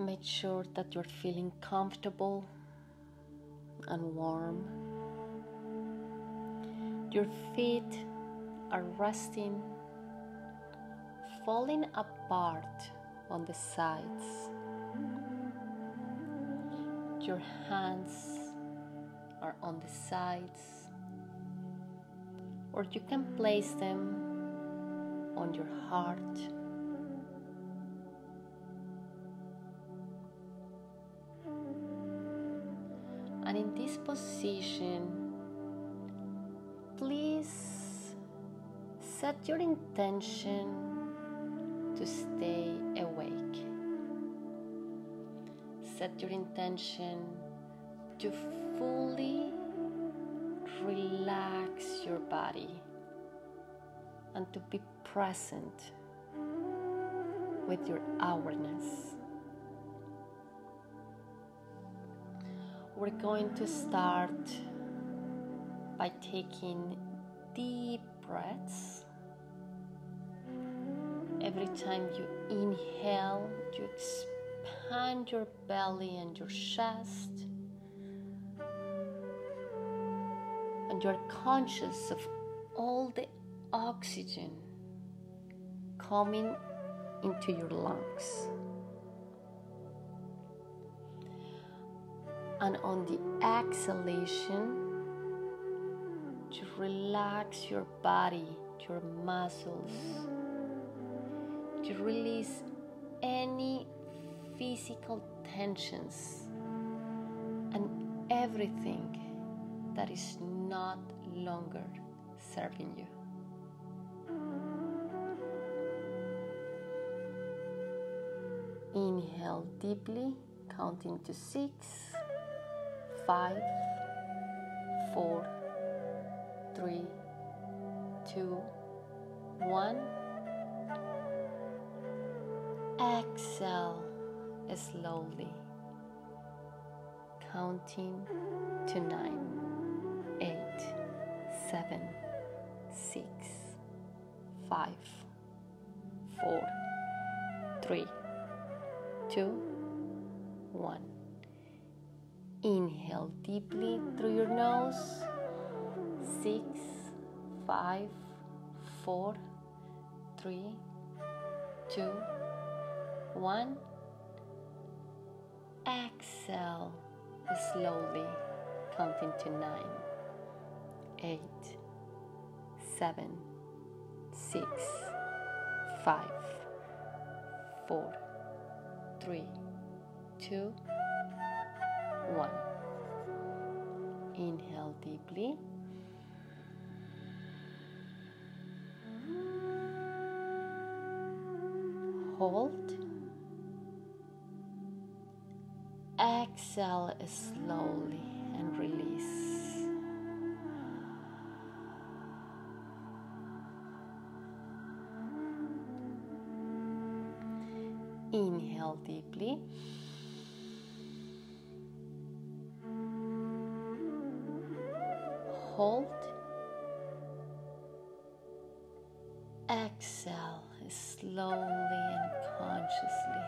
Make sure that you're feeling comfortable and warm. Your feet are resting, falling apart on the sides. Your hands are on the sides, or you can place them on your heart. Position, please set your intention to stay awake. Set your intention to fully relax your body and to be present with your awareness. We're going to start by taking deep breaths. Every time you inhale, you expand your belly and your chest. And you're conscious of all the oxygen coming into your lungs. And on the exhalation, to relax your body, your muscles, to release any physical tensions and everything that is not longer serving you. Inhale deeply, counting to six, five, four, three, two, one. Exhale slowly, counting to nine, eight, seven, six, five, four, three, two, one. Inhale deeply through your nose. Six, five, four, three, two, one. Exhale slowly, counting to nine, eight, seven, six, five, four, three, two, one. Inhale deeply. Hold. Exhale slowly and release. Inhale deeply. Slowly and consciously.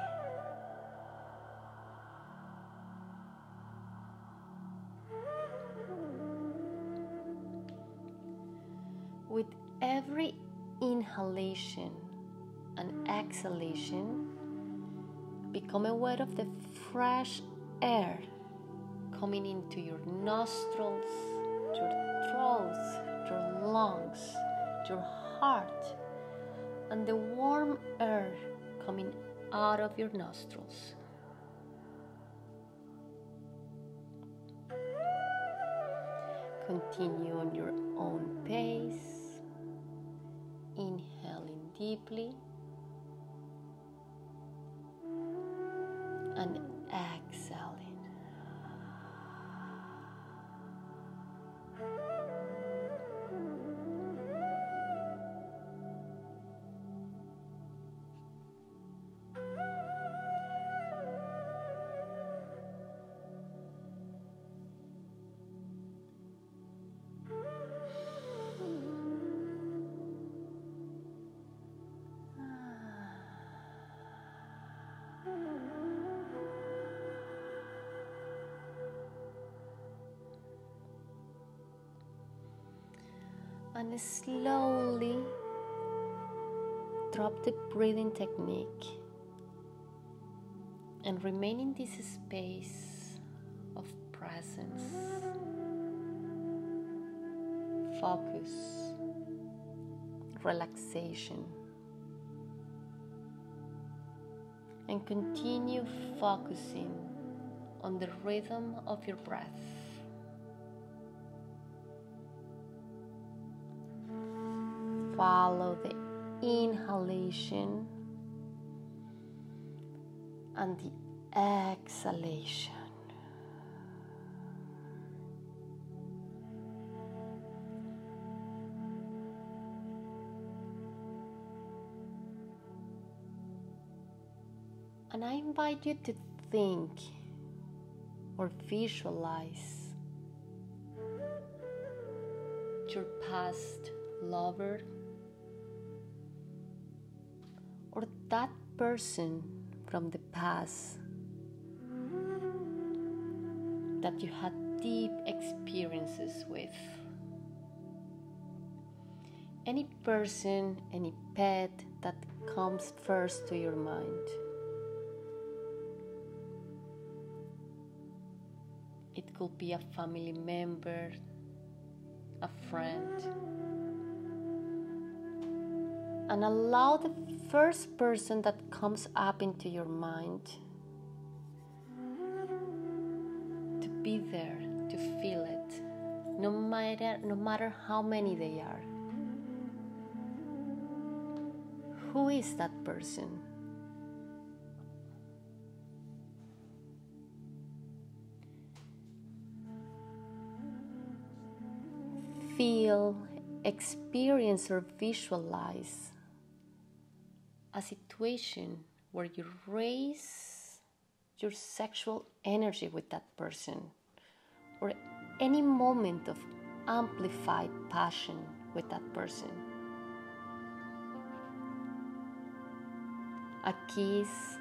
With every inhalation and exhalation, become aware of the fresh air coming into your nostrils, your throat, your lungs, your heart, and the warm air coming out of your nostrils. Continue on your own pace, inhaling deeply and slowly drop the breathing technique. And remain in this space of presence, focus, relaxation, and continue focusing on the rhythm of your breath. Follow the inhalation and the exhalation. And I invite you to think or visualize your past lover or that person from the past that you had deep experiences with. Any person, any pet that comes first to your mind. It could be a family member, a friend. And allow the first person that comes up into your mind to be there, to feel it, no matter, no matter how many they are. Who is that person? Feel, experience, or visualize a situation where you raise your sexual energy with that person, or any moment of amplified passion with that person. A kiss,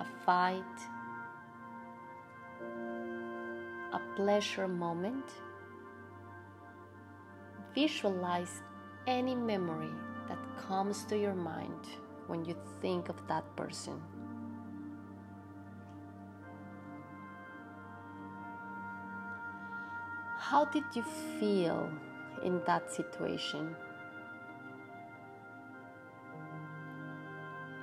a fight, a pleasure moment. Visualize any memory that comes to your mind when you think of that person. How did you feel in that situation?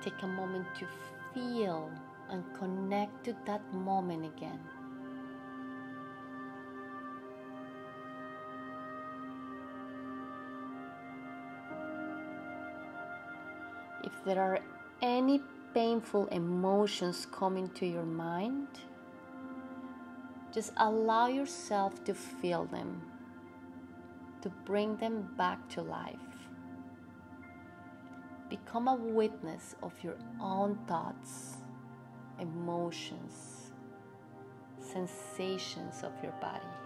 Take a moment to feel and connect to that moment again. If there are any painful emotions coming to your mind, just allow yourself to feel them, to bring them back to life. Become a witness of your own thoughts, emotions, sensations of your body.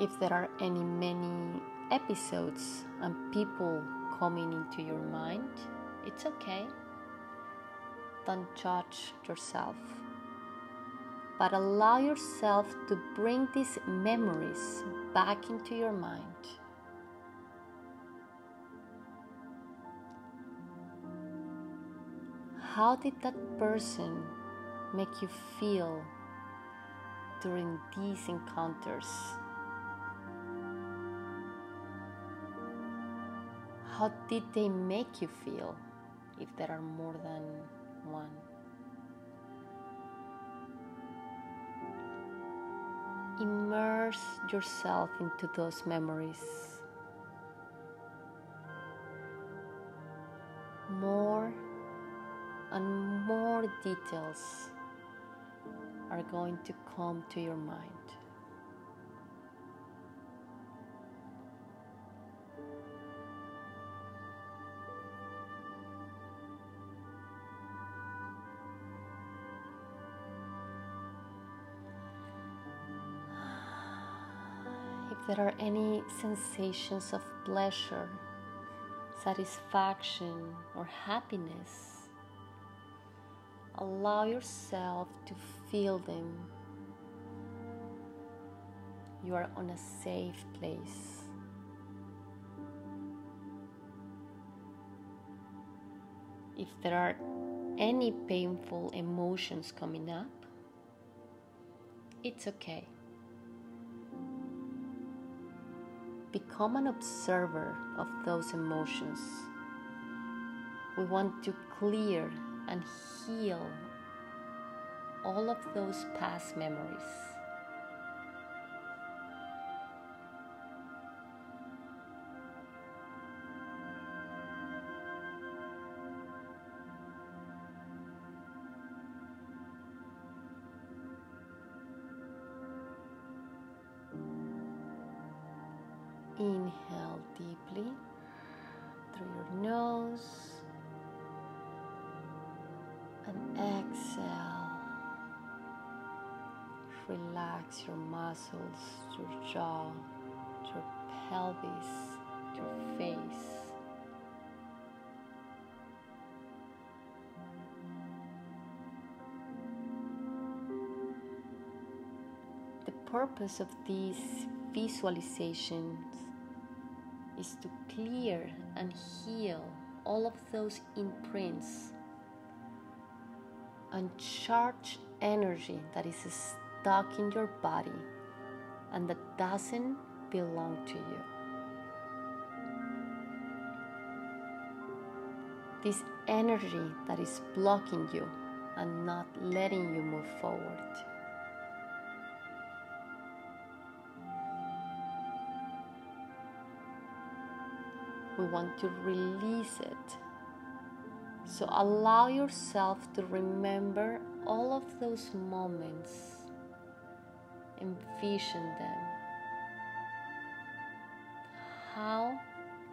If there are any many episodes and people coming into your mind, it's okay. Don't judge yourself. But allow yourself to bring these memories back into your mind. How did that person make you feel during these encounters? How did they make you feel if there are more than one? Immerse yourself into those memories. More and more details are going to come to your mind. There are any sensations of pleasure, satisfaction, or happiness, allow yourself to feel them you are on a safe place. If there are any painful emotions coming up, it's okay. Become an observer of those emotions. We want to clear and heal all of those past memories. Muscles, your jaw, your pelvis, your face. The purpose of these visualizations is to clear and heal all of those imprints and charge energy that is stuck in your body and that doesn't belong to you. This energy that is blocking you and not letting you move forward. we want to release it. So allow yourself to remember all of those moments, envision them. How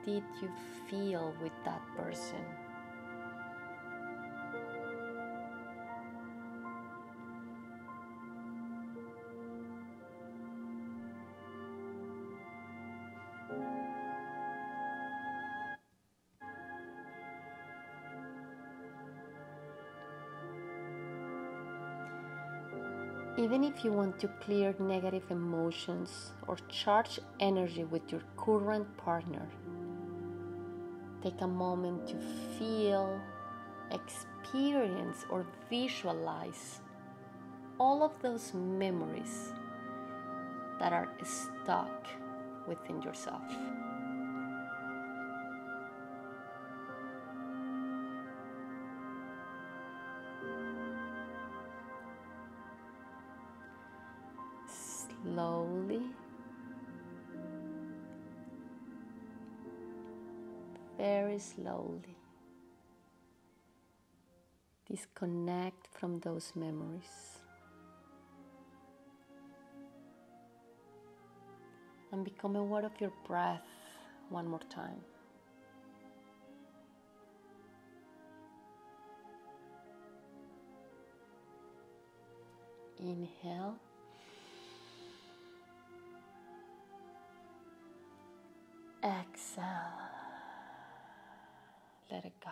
did you feel with that person? Even if you want to clear negative emotions or charge energy with your current partner, take a moment to feel, experience, or visualize all of those memories that are stuck within yourself. Slowly, disconnect from those memories and become aware of your breath one more time. Inhale. Exhale. Let it go.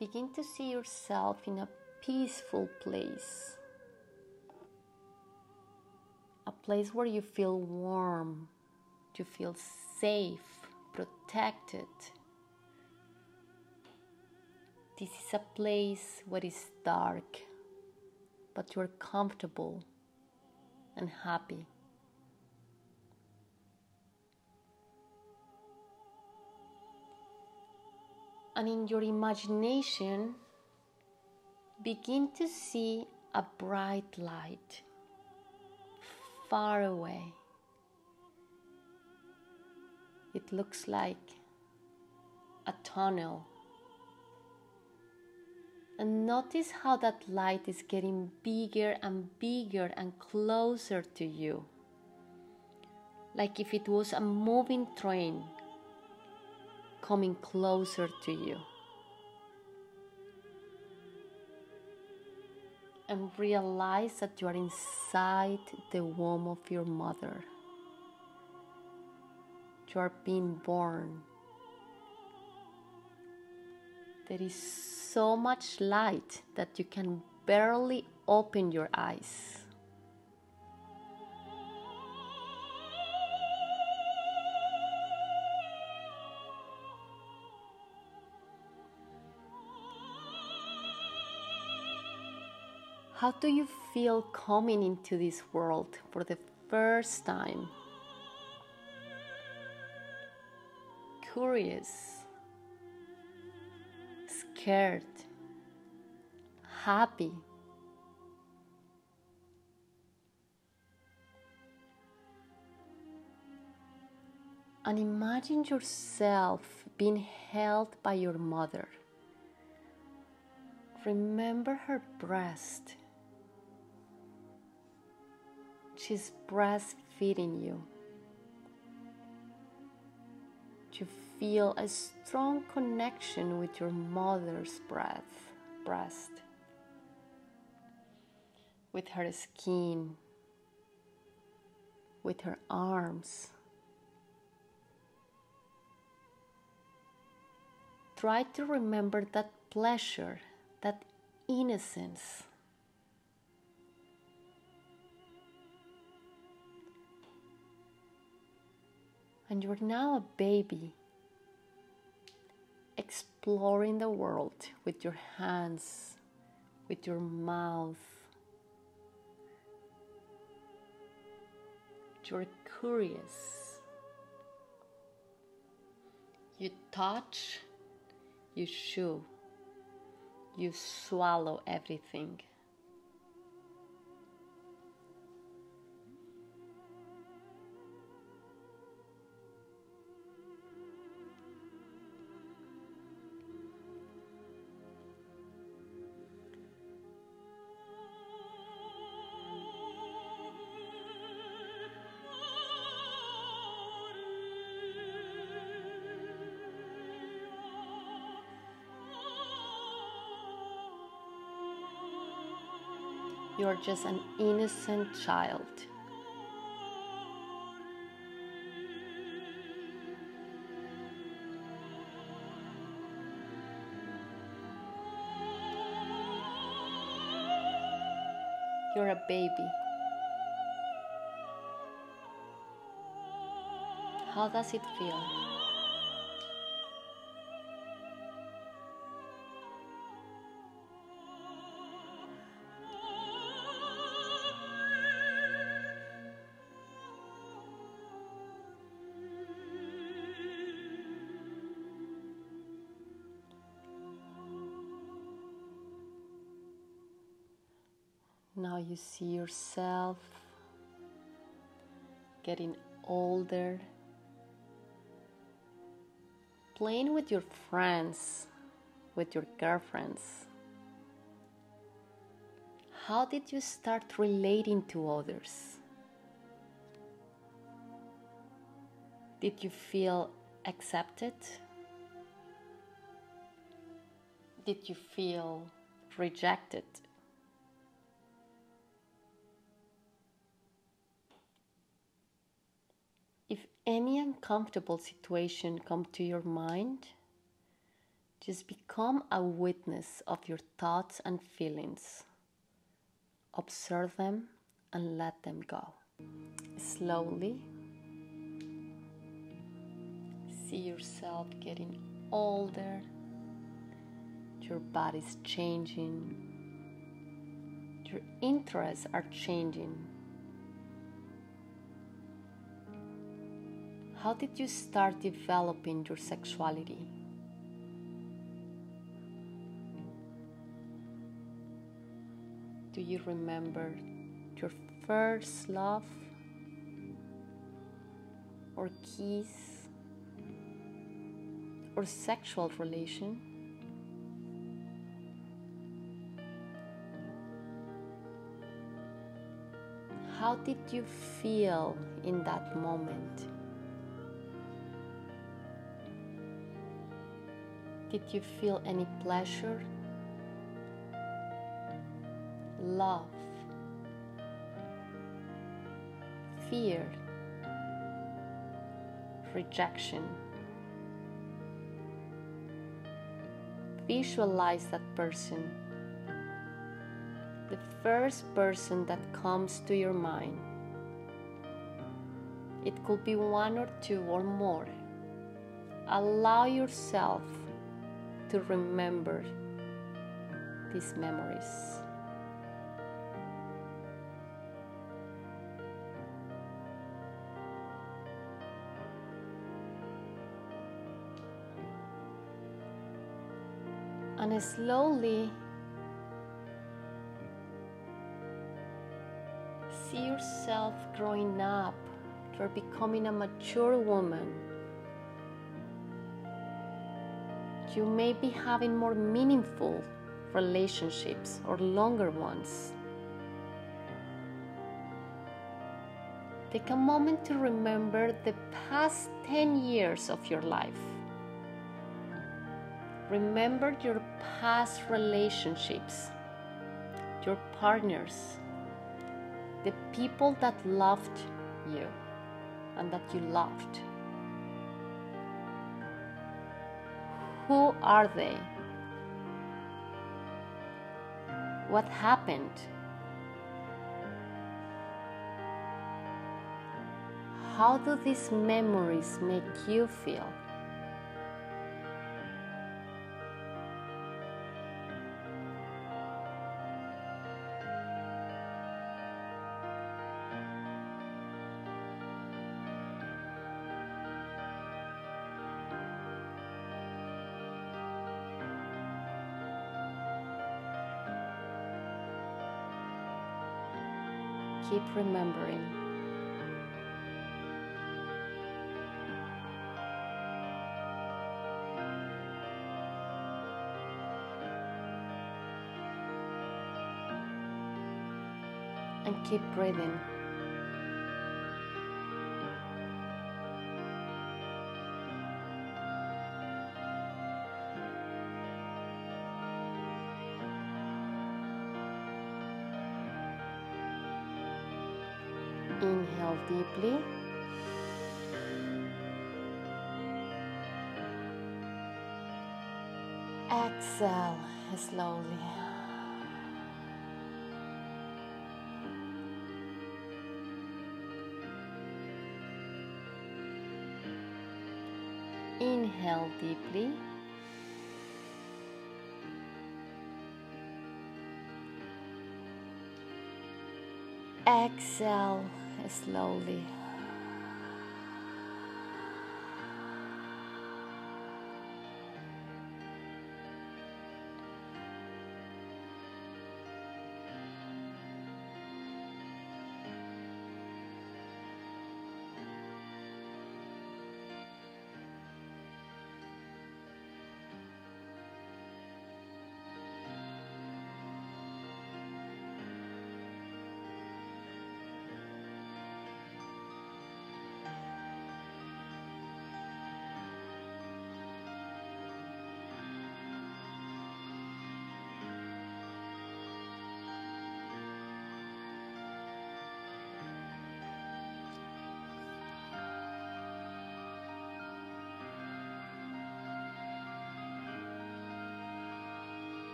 Begin to see yourself in a peaceful place. A place where you feel warm, you feel safe, protected. This is a place where it's dark, but you're comfortable and happy. And in your imagination, begin to see a bright light far away. It looks like a tunnel. And notice how that light is getting bigger and bigger and closer to you. Like if it was a moving train coming closer to you. And realize that you are inside the womb of your mother. You are being born. There is so much light that you can barely open your eyes. How do you feel coming into this world for the first time? Curious, scared, happy. And imagine yourself being held by your mother. Remember her breast She's breastfeeding you. To feel a strong connection with your mother's breath, breast, with her skin, with her arms. Try to remember that pleasure, that innocence. And you're now a baby exploring the world with your hands, with your mouth. You're curious. You touch, you chew, you swallow everything. Just an innocent child. You're a baby. How does it feel? You see yourself getting older, playing with your friends, with your girlfriends. How did you start relating to others? Did you feel accepted? Did you feel rejected? If any uncomfortable situation come to your mind, just become a witness of your thoughts and feelings. Observe them and let them go. Slowly see yourself getting older. Your body's changing. Your interests are changing. How did you start developing your sexuality? Do you remember your first love or kiss or sexual relation? How did you feel in that moment? Did you feel any pleasure? Love? Fear? Rejection? Visualize that person the first person that comes to your mind. It could be one or two or more. Allow yourself to remember these memories. And slowly see yourself growing up. You're becoming a mature woman. You may be having more meaningful relationships or longer ones. Take a moment to remember the past 10 years of your life. Remember your past relationships, your partners, the people that loved you and that you loved. Who are they? What happened? How do these memories make you feel? Remembering. And keep breathing. Deeply. Exhale slowly. Inhale deeply. Exhale slowly.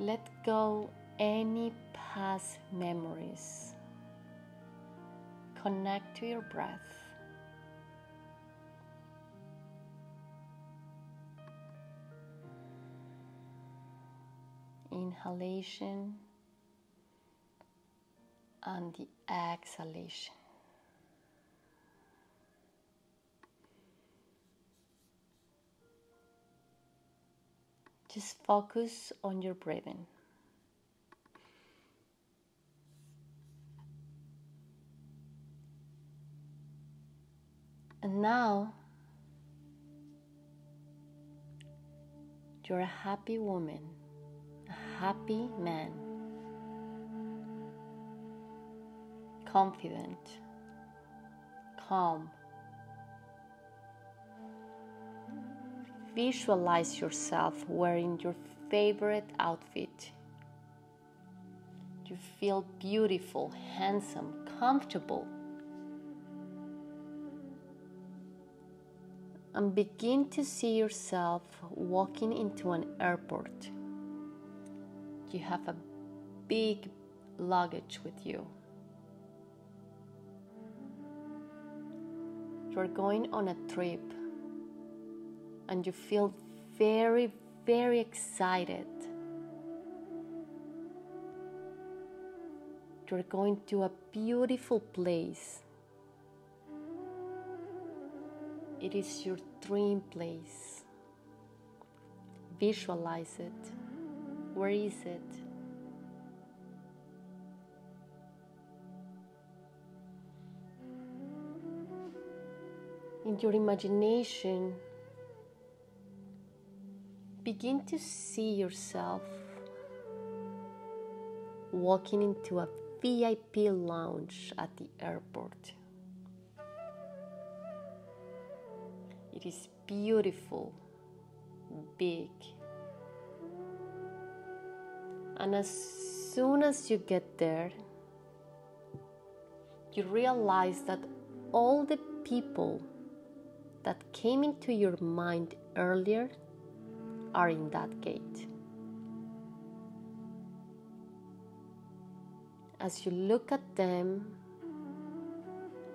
Let go any past memories. Connect to your breath. Inhalation and the exhalation. Just focus on your breathing. And now you're a happy woman, a happy man, confident, calm, visualize yourself wearing your favorite outfit. You feel beautiful, handsome, comfortable. And begin to see yourself walking into an airport. You have a big luggage with you. You're going on a trip and you feel very, very excited. You're going to a beautiful place. It is your dream place. Visualize it. Where is it? In your imagination, begin to see yourself walking into a VIP lounge at the airport. It is beautiful, big. And as soon as you get there, you realize that all the people that came into your mind earlier are in that gate. As you look at them,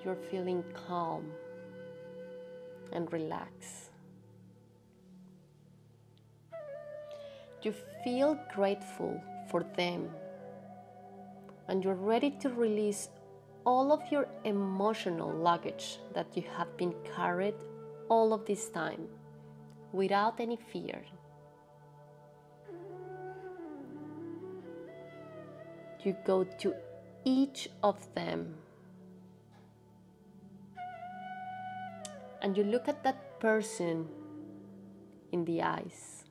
you're feeling calm and relaxed. You feel grateful for them and you're ready to release all of your emotional luggage that you have been carried all of this time without any fear. You go to each of them and you look at that person in the eyes.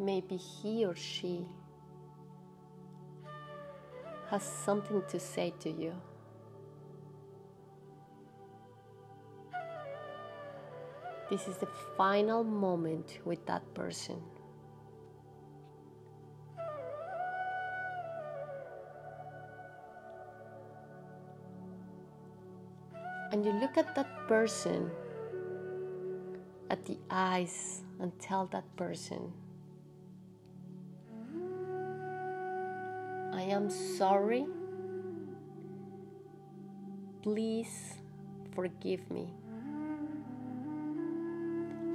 Maybe he or she has something to say to you. This is the final moment with that person. And you look at that person, at the eyes, and tell that person, I am sorry. Please forgive me.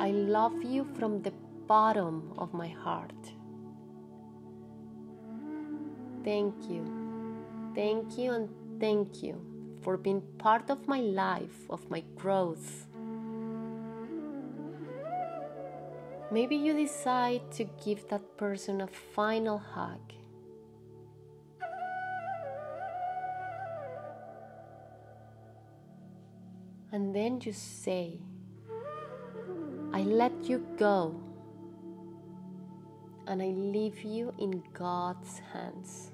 I love you from the bottom of my heart. Thank you. Thank you and thank you for being part of my life, of my growth. Maybe you decide to give that person a final hug. And then you say, I let you go and I leave you in God's hands.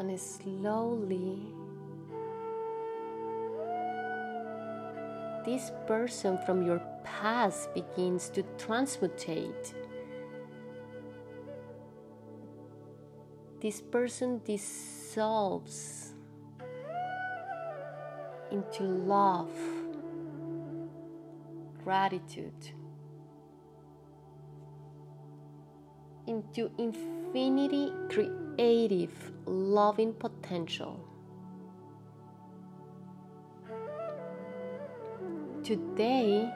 And slowly, this person from your past begins to transmutate. This person dissolves into love, gratitude, into infinity creative, loving potential. Today,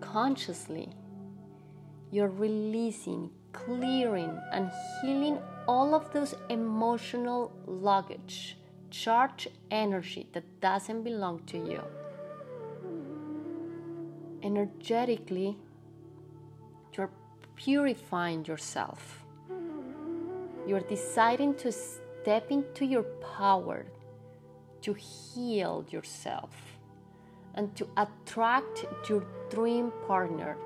consciously, you're releasing, clearing, and healing all of those emotional luggage charge energy that doesn't belong to you. Energetically, you're purifying yourself. You're deciding to step into your power to heal yourself and to attract your dream partner,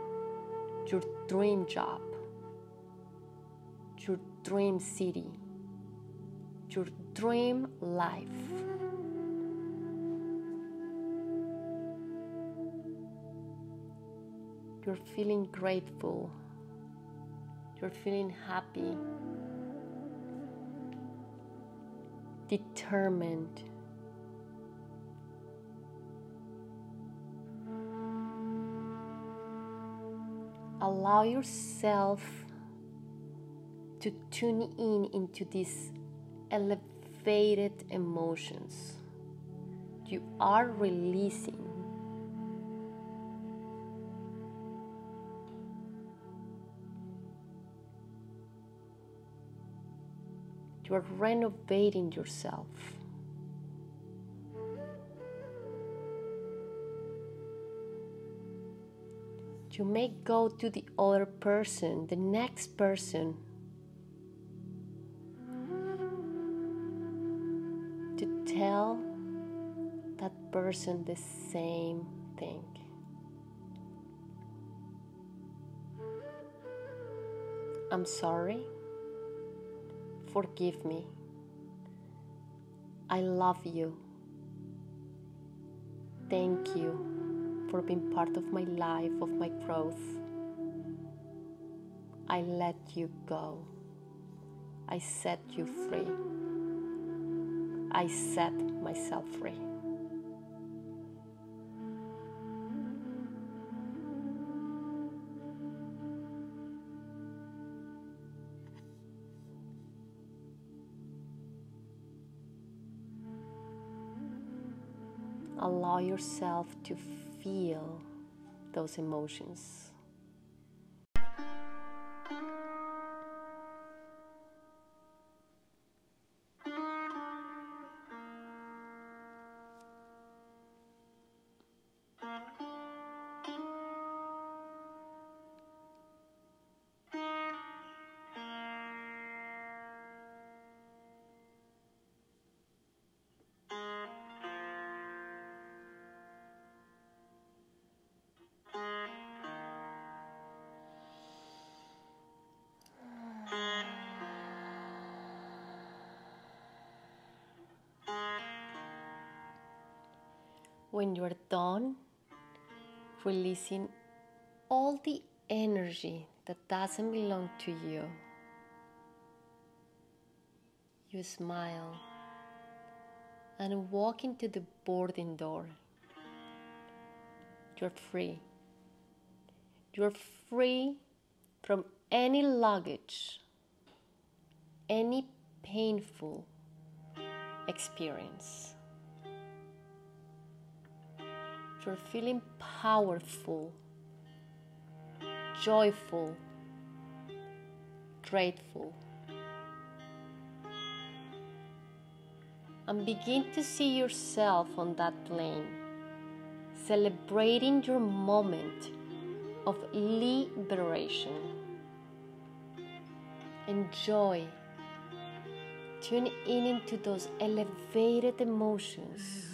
your dream job, your dream city, your dream life. You're feeling grateful. You're feeling happy, determined. Allow yourself to tune in into this elevated emotions. You are releasing. You are renovating yourself. You may go to the other person, the next person, person the same thing. I'm sorry. Forgive me. I love you. Thank you for being part of my life, of my growth. I let you go. I set you free. I set myself free. Yourself to feel those emotions. When you're done releasing all the energy that doesn't belong to you, you smile and walk into the boarding door. You're free. You're free from any luggage, any painful experience. You're feeling powerful, joyful, grateful. And begin to see yourself on that plane, celebrating your moment of liberation. Enjoy. Tune in into those elevated emotions.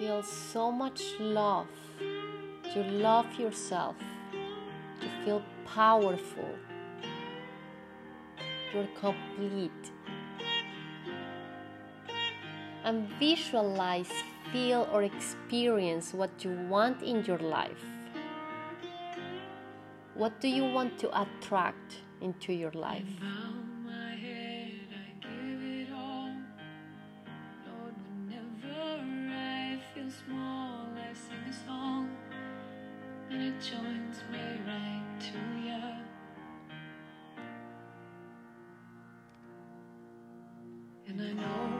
Feel so much love. You love yourself. You feel powerful. You're complete. And visualize, feel, or experience what you want in your life. What do you want to attract into your life? I know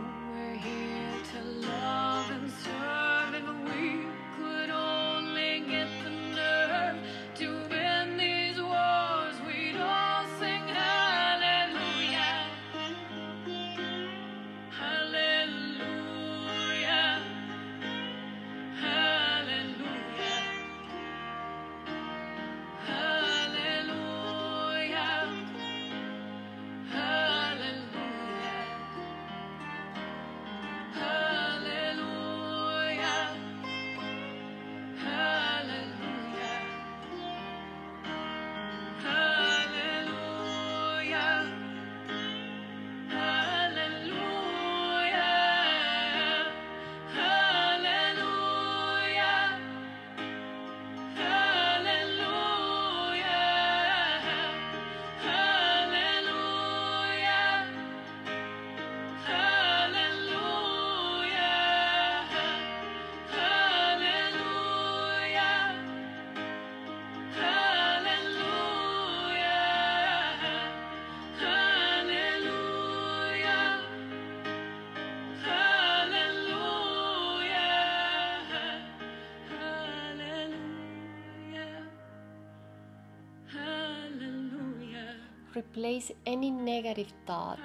Replace any negative thought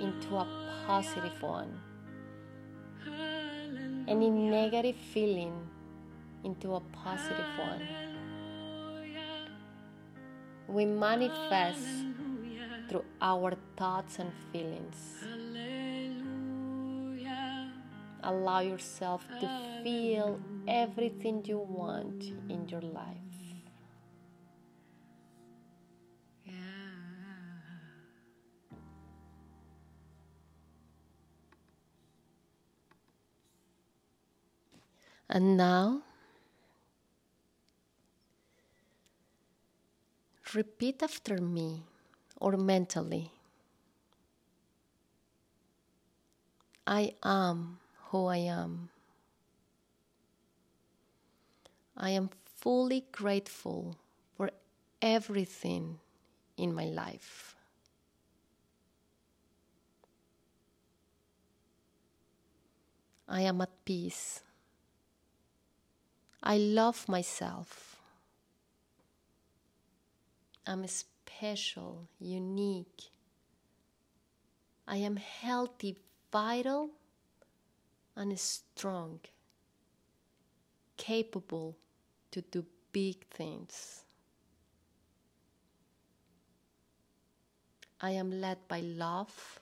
into a positive one. Any negative feeling into a positive one. We manifest through our thoughts and feelings. Allow yourself to feel everything you want in your life. And now, repeat after me or mentally I am who I am. I am fully grateful for everything in my life. I am at peace. I love myself. I'm special, unique. I am healthy, vital, and strong, capable to do big things. I am led by love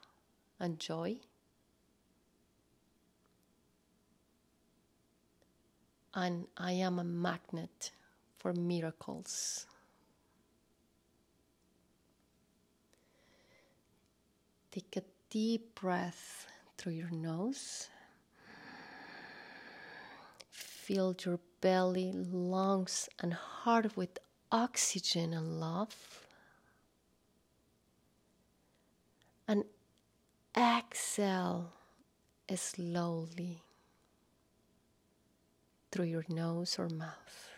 and joy. And I am a magnet for miracles. Take a deep breath through your nose. Fill your belly, lungs, and heart with oxygen and love. And exhale slowly through your nose or mouth.